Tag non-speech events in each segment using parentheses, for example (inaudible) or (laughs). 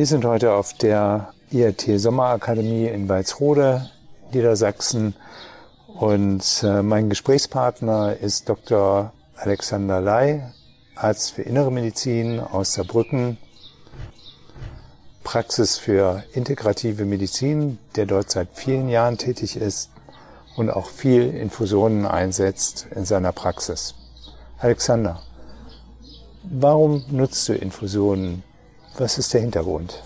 Wir sind heute auf der IRT Sommerakademie in Walsrode, Niedersachsen. Und äh, mein Gesprächspartner ist Dr. Alexander Ley, Arzt für Innere Medizin aus Saarbrücken, Praxis für integrative Medizin, der dort seit vielen Jahren tätig ist und auch viel Infusionen einsetzt in seiner Praxis. Alexander, warum nutzt du Infusionen? Was ist der Hintergrund?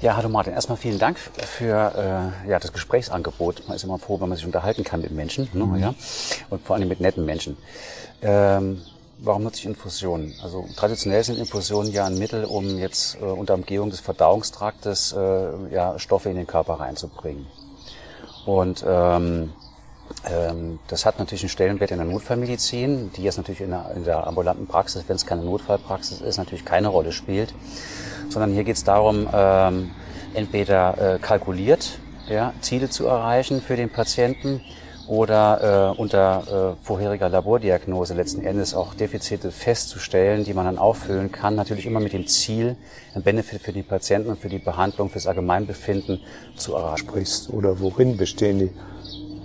Ja, hallo Martin. Erstmal vielen Dank für äh, ja, das Gesprächsangebot. Man ist immer froh, wenn man sich unterhalten kann mit Menschen. Ne, mhm. ja? Und vor allem mit netten Menschen. Ähm, warum nutze ich Infusionen? Also traditionell sind Infusionen ja ein Mittel, um jetzt äh, unter Umgehung des Verdauungstraktes äh, ja, Stoffe in den Körper reinzubringen. Und ähm, das hat natürlich einen Stellenwert in der Notfallmedizin, die jetzt natürlich in der, ambulanten Praxis, wenn es keine Notfallpraxis ist, natürlich keine Rolle spielt. Sondern hier geht es darum, ähm, entweder äh, kalkuliert ja, Ziele zu erreichen für den Patienten oder äh, unter äh, vorheriger Labordiagnose letzten Endes auch Defizite festzustellen, die man dann auffüllen kann. Natürlich immer mit dem Ziel, ein Benefit für die Patienten und für die Behandlung, fürs Allgemeinbefinden zu erreichen. Sprichst oder worin bestehen die?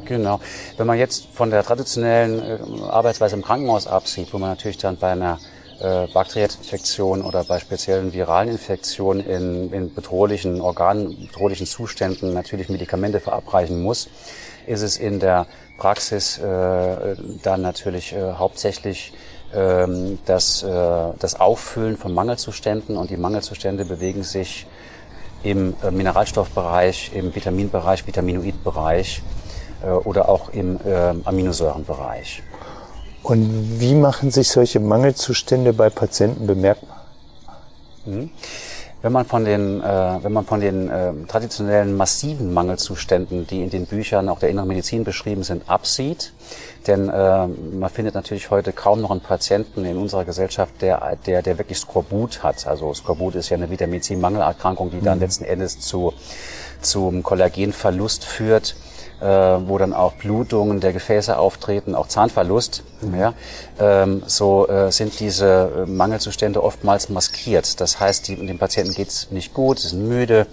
Genau. Wenn man jetzt von der traditionellen äh, Arbeitsweise im Krankenhaus absieht, wo man natürlich dann bei einer äh, Bakterieninfektion oder bei speziellen viralen Infektionen in, in bedrohlichen Organen, bedrohlichen Zuständen natürlich Medikamente verabreichen muss, ist es in der Praxis äh, dann natürlich äh, hauptsächlich ähm, das, äh, das Auffüllen von Mangelzuständen und die Mangelzustände bewegen sich im äh, Mineralstoffbereich, im Vitaminbereich, Vitaminoidbereich oder auch im äh, Aminosäurenbereich. Und wie machen sich solche Mangelzustände bei Patienten bemerkbar? Mhm. Wenn man von den, äh, wenn man von den äh, traditionellen massiven Mangelzuständen, die in den Büchern auch der inneren Medizin beschrieben sind, absieht, denn äh, man findet natürlich heute kaum noch einen Patienten in unserer Gesellschaft, der, der, der wirklich Skorbut hat. Also Skorbut ist ja eine Vitamin C-Mangelerkrankung, die dann mhm. letzten Endes zu, zum Kollagenverlust führt äh, wo dann auch Blutungen der Gefäße auftreten, auch Zahnverlust. Ja, ähm, so äh, sind diese äh, Mangelzustände oftmals maskiert. Das heißt, die, dem Patienten geht's nicht gut, sie sind müde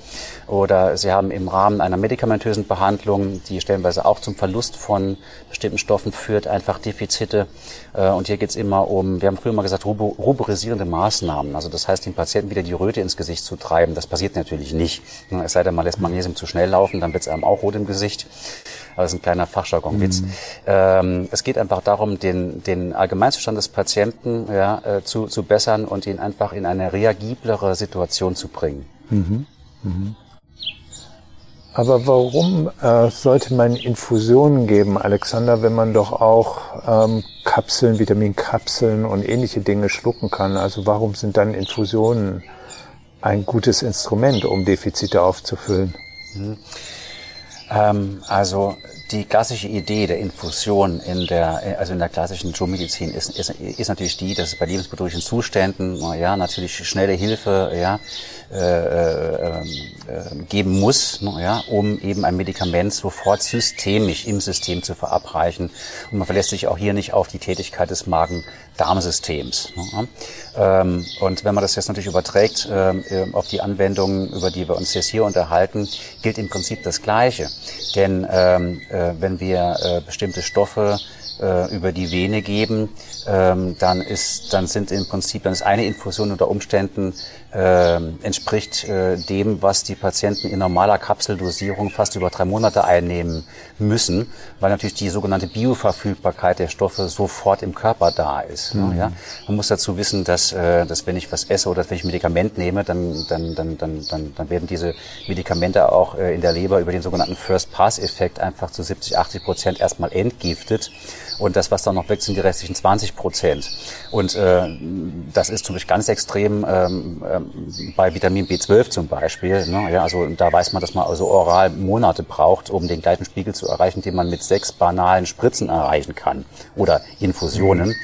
oder sie haben im Rahmen einer medikamentösen Behandlung, die stellenweise auch zum Verlust von bestimmten Stoffen führt, einfach Defizite. Äh, und hier geht's immer um, wir haben früher mal gesagt, ruborisierende Maßnahmen. Also das heißt, dem Patienten wieder die Röte ins Gesicht zu treiben. Das passiert natürlich nicht. Es sei denn, man lässt Magnesium zu schnell laufen, dann wird's einem auch rot im Gesicht. Aber das ist ein kleiner Fachjargonwitz. Mhm. Ähm, es geht einfach darum, den, den Allgemeinzustand des Patienten ja, äh, zu, zu bessern und ihn einfach in eine reagiblere Situation zu bringen. Mhm. Mhm. Aber warum äh, sollte man Infusionen geben, Alexander, wenn man doch auch ähm, Kapseln, Vitaminkapseln und ähnliche Dinge schlucken kann? Also warum sind dann Infusionen ein gutes Instrument, um Defizite aufzufüllen? Mhm. Ähm, also die klassische Idee der Infusion in der, also in der klassischen Schulmedizin ist, ist, ist natürlich die, dass bei lebensbedrohlichen Zuständen, ja, natürlich schnelle Hilfe, ja, äh, äh, äh, geben muss, ja, um eben ein Medikament sofort systemisch im System zu verabreichen. Und man verlässt sich auch hier nicht auf die Tätigkeit des Magen-Darm-Systems. Ne? Ähm, und wenn man das jetzt natürlich überträgt ähm, äh, auf die Anwendungen, über die wir uns jetzt hier unterhalten, gilt im Prinzip das Gleiche. Denn ähm, wenn wir bestimmte Stoffe über die Vene geben, ähm, dann ist, dann sind im Prinzip, dann ist eine Infusion unter Umständen äh, entspricht äh, dem, was die Patienten in normaler Kapseldosierung fast über drei Monate einnehmen müssen, weil natürlich die sogenannte Bioverfügbarkeit der Stoffe sofort im Körper da ist. Mhm. Ja? Man muss dazu wissen, dass, äh, dass wenn ich was esse oder wenn ich ein Medikament nehme, dann, dann, dann, dann, dann, dann werden diese Medikamente auch äh, in der Leber über den sogenannten First-Pass-Effekt einfach zu 70, 80 Prozent erstmal entgiftet. Und das, was dann noch weg sind, die restlichen 20 Prozent. Und äh, das ist Beispiel ganz extrem ähm, ähm, bei Vitamin B12 zum Beispiel. Ne? Ja, also da weiß man, dass man also oral Monate braucht, um den gleichen Spiegel zu erreichen, den man mit sechs banalen Spritzen erreichen kann oder Infusionen. Mhm.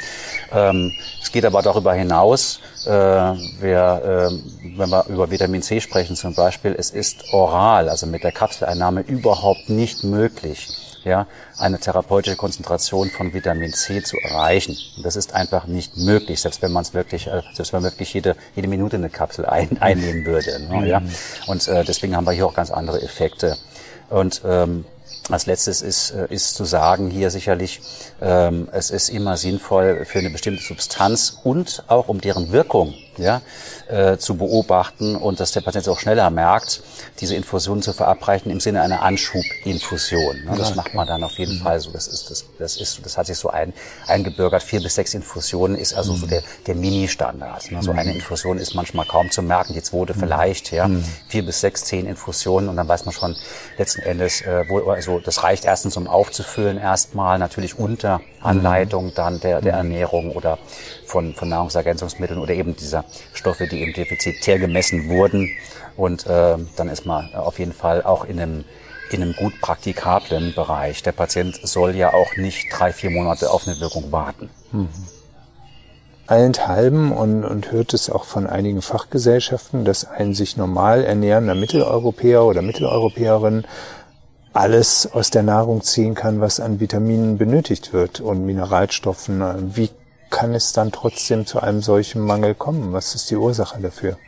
Ähm, es geht aber darüber hinaus, äh, wer, äh, wenn wir über Vitamin C sprechen zum Beispiel, es ist oral, also mit der Kapseleinnahme überhaupt nicht möglich, ja, eine therapeutische Konzentration von Vitamin C zu erreichen. Und das ist einfach nicht möglich, selbst wenn man es wirklich, äh, selbst wenn man wirklich jede, jede Minute eine Kapsel ein, (laughs) einnehmen würde. Ne, ja? Und äh, deswegen haben wir hier auch ganz andere Effekte. Und ähm, als letztes ist, äh, ist zu sagen hier sicherlich, ähm, es ist immer sinnvoll für eine bestimmte Substanz und auch um deren Wirkung ja, äh, zu beobachten und dass der Patient auch schneller merkt, diese Infusion zu verabreichen im Sinne einer Anschubinfusion. Ne? Das okay. macht man dann auf jeden mhm. Fall so. Das ist, das, das ist, das hat sich so ein, eingebürgert. Vier bis sechs Infusionen ist also mhm. so der, der Mini-Standard. Ne? So eine mhm. Infusion ist manchmal kaum zu merken. Die zweite mhm. vielleicht, ja. Mhm. Vier bis sechs, zehn Infusionen und dann weiß man schon letzten Endes, äh, wo, also das reicht erstens, um aufzufüllen erstmal, natürlich unter Anleitung dann der, der Ernährung oder von, von Nahrungsergänzungsmitteln oder eben dieser Stoffe, die eben defizitär gemessen wurden. Und äh, dann ist man auf jeden Fall auch in einem, in einem gut praktikablen Bereich. Der Patient soll ja auch nicht drei, vier Monate auf eine Wirkung warten. Mhm. Allenthalben und, und hört es auch von einigen Fachgesellschaften, dass ein sich normal ernährender Mitteleuropäer oder Mitteleuropäerin alles aus der Nahrung ziehen kann, was an Vitaminen benötigt wird und Mineralstoffen. Wie kann es dann trotzdem zu einem solchen Mangel kommen? Was ist die Ursache dafür?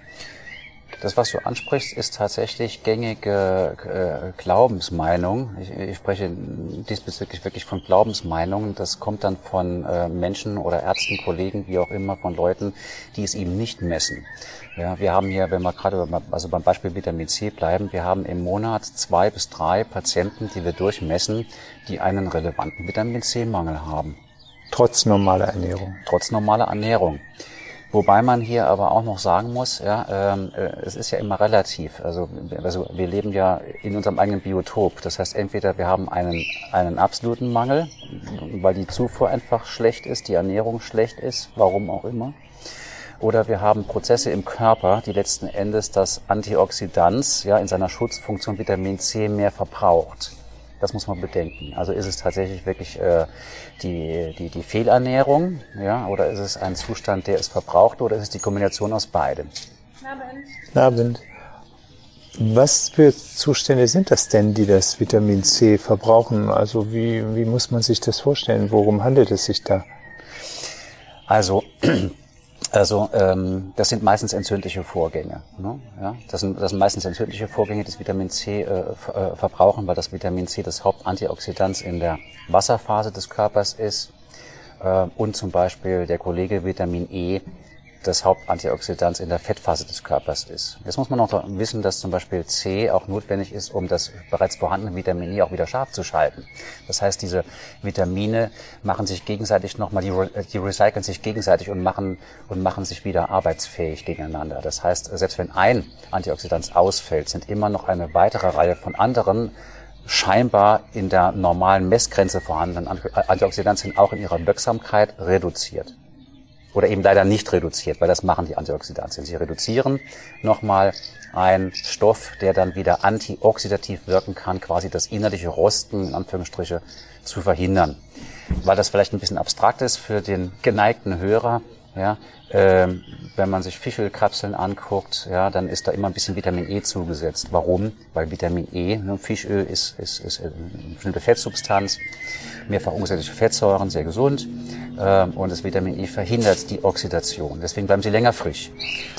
Das, was du ansprichst, ist tatsächlich gängige äh, Glaubensmeinung. Ich, ich spreche diesbezüglich wirklich von Glaubensmeinungen. Das kommt dann von äh, Menschen oder Ärzten, Kollegen, wie auch immer, von Leuten, die es eben nicht messen. Ja, wir haben hier, wenn wir gerade also beim Beispiel Vitamin C bleiben, wir haben im Monat zwei bis drei Patienten, die wir durchmessen, die einen relevanten Vitamin C-Mangel haben. Trotz normaler Ernährung. Trotz normaler Ernährung. Wobei man hier aber auch noch sagen muss, ja, ähm, äh, es ist ja immer relativ. Also, also wir leben ja in unserem eigenen Biotop. Das heißt, entweder wir haben einen, einen absoluten Mangel, weil die Zufuhr einfach schlecht ist, die Ernährung schlecht ist, warum auch immer. Oder wir haben Prozesse im Körper, die letzten Endes das Antioxidans ja, in seiner Schutzfunktion Vitamin C mehr verbraucht. Das muss man bedenken. Also ist es tatsächlich wirklich äh, die, die, die Fehlernährung, ja, oder ist es ein Zustand, der es verbraucht, oder ist es die Kombination aus beidem? Abend. Abend. Was für Zustände sind das denn, die das Vitamin C verbrauchen? Also wie, wie muss man sich das vorstellen? Worum handelt es sich da? Also (clears throat) also ähm, das sind meistens entzündliche Vorgänge. Ne? Ja? Das, sind, das sind meistens entzündliche Vorgänge, die das Vitamin C äh, äh, verbrauchen, weil das Vitamin C das Hauptantioxidant in der Wasserphase des Körpers ist. Äh, und zum Beispiel der Kollege Vitamin E das Hauptantioxidant in der Fettphase des Körpers ist. Jetzt muss man noch wissen, dass zum Beispiel C auch notwendig ist, um das bereits vorhandene Vitamin E auch wieder scharf zu schalten. Das heißt, diese Vitamine machen sich gegenseitig nochmal, die, die recyceln sich gegenseitig und machen, und machen sich wieder arbeitsfähig gegeneinander. Das heißt, selbst wenn ein Antioxidant ausfällt, sind immer noch eine weitere Reihe von anderen scheinbar in der normalen Messgrenze vorhandenen Antioxidantien auch in ihrer Wirksamkeit reduziert oder eben leider nicht reduziert, weil das machen die Antioxidantien. Sie reduzieren nochmal einen Stoff, der dann wieder antioxidativ wirken kann, quasi das innerliche Rosten, in Anführungsstriche, zu verhindern. Weil das vielleicht ein bisschen abstrakt ist für den geneigten Hörer, ja, ähm, wenn man sich Fischölkapseln anguckt, ja, dann ist da immer ein bisschen Vitamin E zugesetzt. Warum? Weil Vitamin E, ne, Fischöl ist, ist, ist eine bestimmte Fettsubstanz, mehrfach ungesättigte Fettsäuren, sehr gesund. Ähm, und das Vitamin E verhindert die Oxidation. Deswegen bleiben sie länger frisch.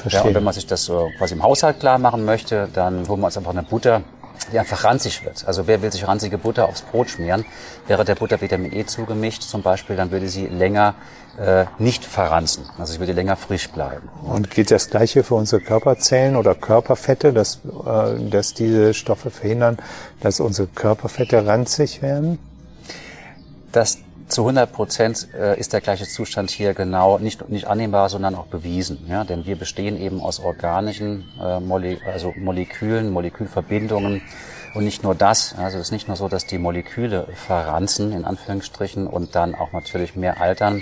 Ja, und wenn man sich das so quasi im Haushalt klar machen möchte, dann holen wir uns einfach eine Butter, die einfach ranzig wird. Also wer will sich ranzige Butter aufs Brot schmieren? Wäre der Butter Vitamin E zugemischt zum Beispiel, dann würde sie länger äh, nicht verranzen. Also sie würde länger frisch bleiben. Und gilt das Gleiche für unsere Körperzellen oder Körperfette, dass, äh, dass diese Stoffe verhindern, dass unsere Körperfette ranzig werden? Das zu 100 Prozent äh, ist der gleiche Zustand hier genau nicht, nicht annehmbar, sondern auch bewiesen. Ja? Denn wir bestehen eben aus organischen äh, Mole also Molekülen, Molekülverbindungen. Und nicht nur das, also es ist nicht nur so, dass die Moleküle verranzen, in Anführungsstrichen, und dann auch natürlich mehr altern,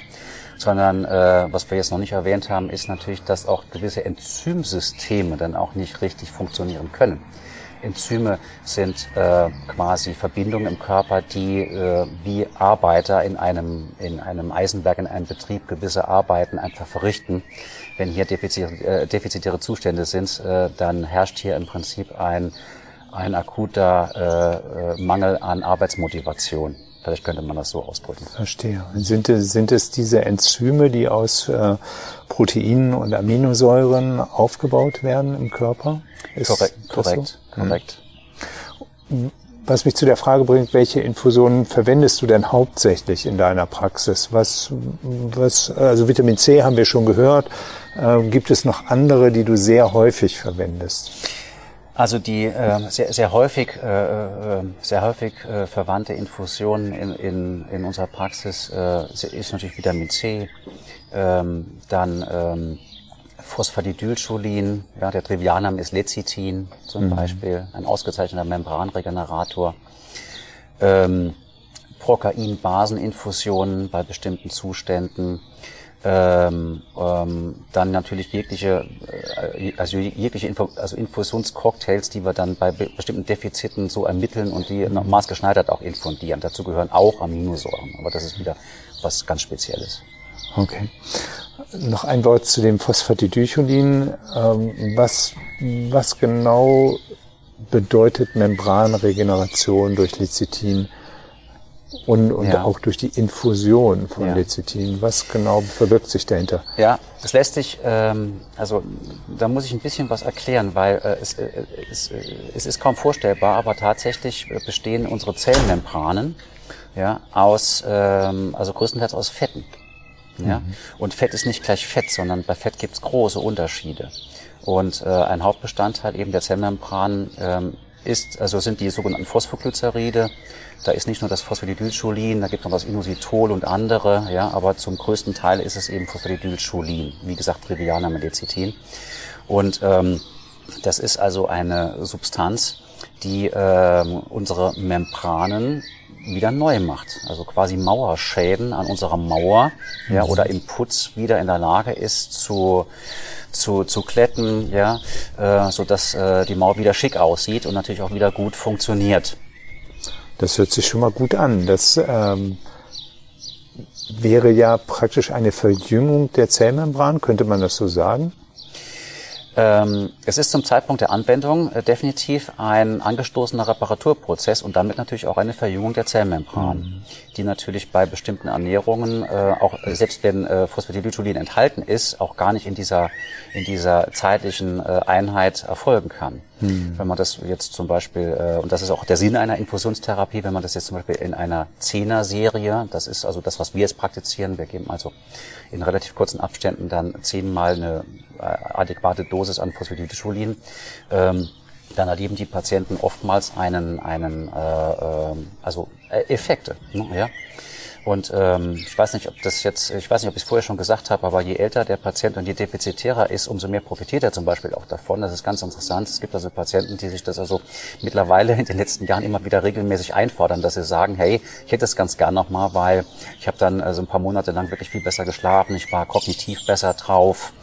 sondern äh, was wir jetzt noch nicht erwähnt haben, ist natürlich, dass auch gewisse Enzymsysteme dann auch nicht richtig funktionieren können. Enzyme sind äh, quasi Verbindungen im Körper, die äh, wie Arbeiter in einem, in einem Eisenwerk, in einem Betrieb gewisse Arbeiten einfach verrichten. Wenn hier defizitäre, äh, defizitäre Zustände sind, äh, dann herrscht hier im Prinzip ein ein akuter äh, äh, Mangel an Arbeitsmotivation. Vielleicht könnte man das so ausdrücken. Verstehe. Sind, sind es diese Enzyme, die aus äh, Proteinen und Aminosäuren aufgebaut werden im Körper? Ist korrekt, korrekt, so? Korrekt. Was mich zu der Frage bringt, welche Infusionen verwendest du denn hauptsächlich in deiner Praxis? Was, was, also Vitamin C haben wir schon gehört. Äh, gibt es noch andere, die du sehr häufig verwendest? Also die äh, sehr, sehr häufig, äh, äh, sehr häufig äh, verwandte Infusion in, in, in unserer Praxis äh, ist natürlich Vitamin C, ähm, dann ähm, Phosphatidylcholin, ja, der Trivialname ist Lecithin zum mhm. Beispiel, ein ausgezeichneter Membranregenerator. Ähm, Prokain-Baseninfusionen bei bestimmten Zuständen, ähm, ähm, dann natürlich jegliche, äh, also jegliche Info, also Infusionscocktails, die wir dann bei be bestimmten Defiziten so ermitteln und die mhm. maßgeschneidert auch infundieren. Dazu gehören auch Aminosäuren, aber das ist wieder was ganz Spezielles. Okay. Noch ein Wort zu dem Phosphatidylcholin. Ähm, was, was genau bedeutet Membranregeneration durch Lecithin? und, und ja. auch durch die Infusion von ja. Lecithin. Was genau verbirgt sich dahinter? Ja, das lässt sich, ähm, also da muss ich ein bisschen was erklären, weil äh, es, äh, es, äh, es ist kaum vorstellbar, aber tatsächlich bestehen unsere Zellmembranen ja, aus, ähm, also größtenteils aus Fetten. Ja? Mhm. Und Fett ist nicht gleich Fett, sondern bei Fett gibt's große Unterschiede. Und äh, ein Hauptbestandteil eben der Zellmembran ähm, ist, also sind die sogenannten Phosphoglyceride. Da ist nicht nur das Phosphatidylcholin, da gibt es noch das Inositol und andere, ja, aber zum größten Teil ist es eben Phosphatidylcholin, wie gesagt, Triviana Medicitin. Und ähm, das ist also eine Substanz, die äh, unsere Membranen wieder neu macht. Also quasi Mauerschäden an unserer Mauer ja, oder im Putz wieder in der Lage ist zu, zu, zu kletten, ja, äh, so dass äh, die Mauer wieder schick aussieht und natürlich auch wieder gut funktioniert. Das hört sich schon mal gut an. Das ähm, wäre ja praktisch eine Verjüngung der Zellmembran, könnte man das so sagen? Ähm, es ist zum Zeitpunkt der Anwendung äh, definitiv ein angestoßener Reparaturprozess und damit natürlich auch eine Verjüngung der Zellmembran, mhm. Die natürlich bei bestimmten Ernährungen, äh, auch äh, selbst wenn äh, Phosphatidylcholin enthalten ist, auch gar nicht in dieser, in dieser zeitlichen äh, Einheit erfolgen kann. Mhm. Wenn man das jetzt zum Beispiel, äh, und das ist auch der Sinn einer Infusionstherapie, wenn man das jetzt zum Beispiel in einer Zehner-Serie, das ist also das, was wir jetzt praktizieren, wir geben also in relativ kurzen Abständen dann zehnmal eine äh, adäquate Dosis an Phosphatidylcholin, ähm, dann erleben die Patienten oftmals einen, einen äh, äh, also äh, Effekte. Ne, ja? Und ähm, ich weiß nicht, ob das jetzt, ich weiß nicht, ob ich es vorher schon gesagt habe, aber je älter der Patient und je defizitärer ist, umso mehr profitiert er zum Beispiel auch davon. Das ist ganz interessant. Es gibt also Patienten, die sich das also mittlerweile in den letzten Jahren immer wieder regelmäßig einfordern, dass sie sagen, hey, ich hätte es ganz gern nochmal, weil ich habe dann also ein paar Monate lang wirklich viel besser geschlafen, ich war kognitiv besser drauf,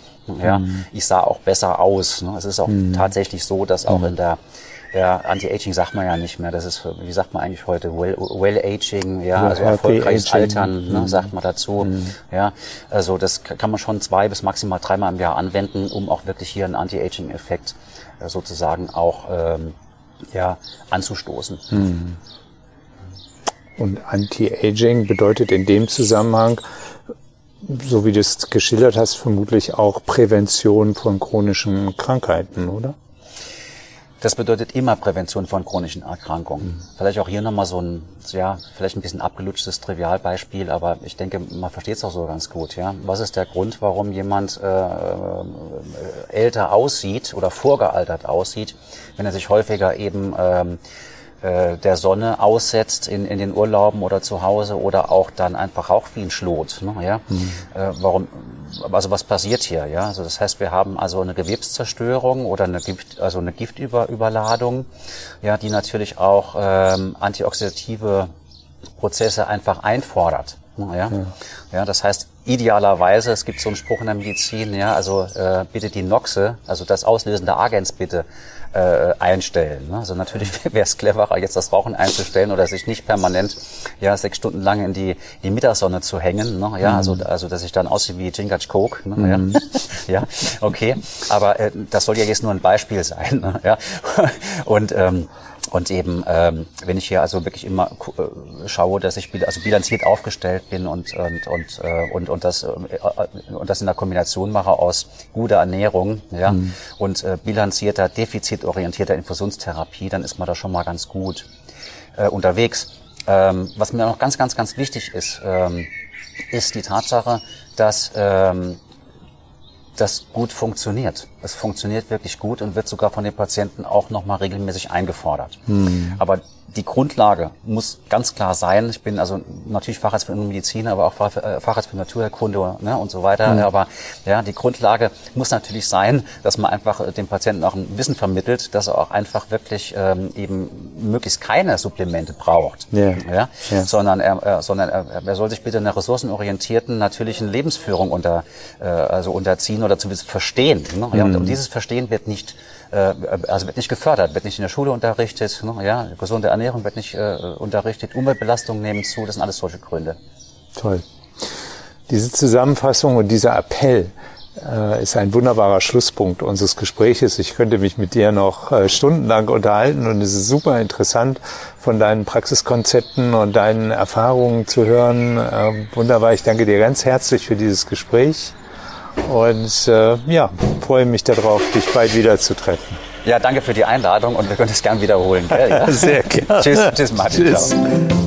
ja, mhm. ich sah auch besser aus. Ne? Es ist auch mhm. tatsächlich so, dass auch mhm. in der ja, Anti-Aging sagt man ja nicht mehr. Das ist, wie sagt man eigentlich heute? Well-Aging, well ja, also erfolgreiches Altern, ne, mhm. sagt man dazu. Mhm. Ja, also das kann man schon zwei bis maximal dreimal im Jahr anwenden, um auch wirklich hier einen Anti-Aging-Effekt äh, sozusagen auch ähm, ja, anzustoßen. Mhm. Und Anti-Aging bedeutet in dem Zusammenhang, so wie du es geschildert hast, vermutlich auch Prävention von chronischen Krankheiten, oder? Das bedeutet immer Prävention von chronischen Erkrankungen. Mhm. Vielleicht auch hier nochmal so ein, ja, vielleicht ein bisschen abgelutschtes Trivialbeispiel, aber ich denke, man versteht es auch so ganz gut. Ja, was ist der Grund, warum jemand äh, äh, älter aussieht oder vorgealtert aussieht, wenn er sich häufiger eben ähm, äh, der Sonne aussetzt in, in den Urlauben oder zu Hause oder auch dann einfach auch wie ein Schlot. Ne, ja? Mhm. Äh, warum? Also was passiert hier? Ja, also das heißt, wir haben also eine Gewebszerstörung oder eine Gift, also eine Giftüberladung, ja, die natürlich auch ähm, antioxidative Prozesse einfach einfordert. Ne, ja? ja, ja, das heißt idealerweise, es gibt so einen Spruch in der Medizin, ja, also äh, bitte die Noxe, also das auslösende Agens bitte äh, einstellen. Ne? Also natürlich (laughs) wäre es cleverer, jetzt das Rauchen einzustellen oder sich nicht permanent ja sechs Stunden lang in die, die Mittagssonne zu hängen. Ne? Ja, also, also dass ich dann aussehe wie Chingach Ne? Mhm. Ja. (laughs) ja, okay. Aber äh, das soll ja jetzt nur ein Beispiel sein. Ne? Ja? (laughs) Und ähm, und eben, ähm, wenn ich hier also wirklich immer äh, schaue, dass ich also bilanziert aufgestellt bin und und und äh, und, und das äh, äh, und das in der Kombination mache aus guter Ernährung, ja, mhm. und äh, bilanzierter, defizitorientierter Infusionstherapie, dann ist man da schon mal ganz gut äh, unterwegs. Ähm, was mir noch ganz, ganz, ganz wichtig ist, ähm, ist die Tatsache, dass ähm, das gut funktioniert. Es funktioniert wirklich gut und wird sogar von den Patienten auch nochmal regelmäßig eingefordert. Hm. Aber die Grundlage muss ganz klar sein. Ich bin also natürlich Facharzt für Medizin, aber auch äh, Facharzt für Naturheilkunde ne, und so weiter. Mhm. Aber ja, die Grundlage muss natürlich sein, dass man einfach äh, dem Patienten auch ein Wissen vermittelt, dass er auch einfach wirklich ähm, eben möglichst keine Supplemente braucht, yeah. Ja, yeah. sondern er, äh, sondern er, er soll sich bitte einer ressourcenorientierten natürlichen Lebensführung unter äh, also unterziehen oder zumindest verstehen. Ne? Ja, mhm. und dieses Verstehen wird nicht äh, also wird nicht gefördert, wird nicht in der Schule unterrichtet, ne? ja, gesunde Ernährung wird nicht äh, unterrichtet, Umweltbelastungen nehmen zu, das sind alles solche Gründe. Toll. Diese Zusammenfassung und dieser Appell äh, ist ein wunderbarer Schlusspunkt unseres Gespräches. Ich könnte mich mit dir noch äh, stundenlang unterhalten und es ist super interessant, von deinen Praxiskonzepten und deinen Erfahrungen zu hören. Äh, wunderbar. Ich danke dir ganz herzlich für dieses Gespräch. Und äh, ja, freue mich darauf, dich bald wieder zu treffen. Ja, danke für die Einladung und wir können es gern wiederholen. Gell? Ja? (laughs) Sehr gerne. tschüss, tschüss Martin. Tschüss. Ciao.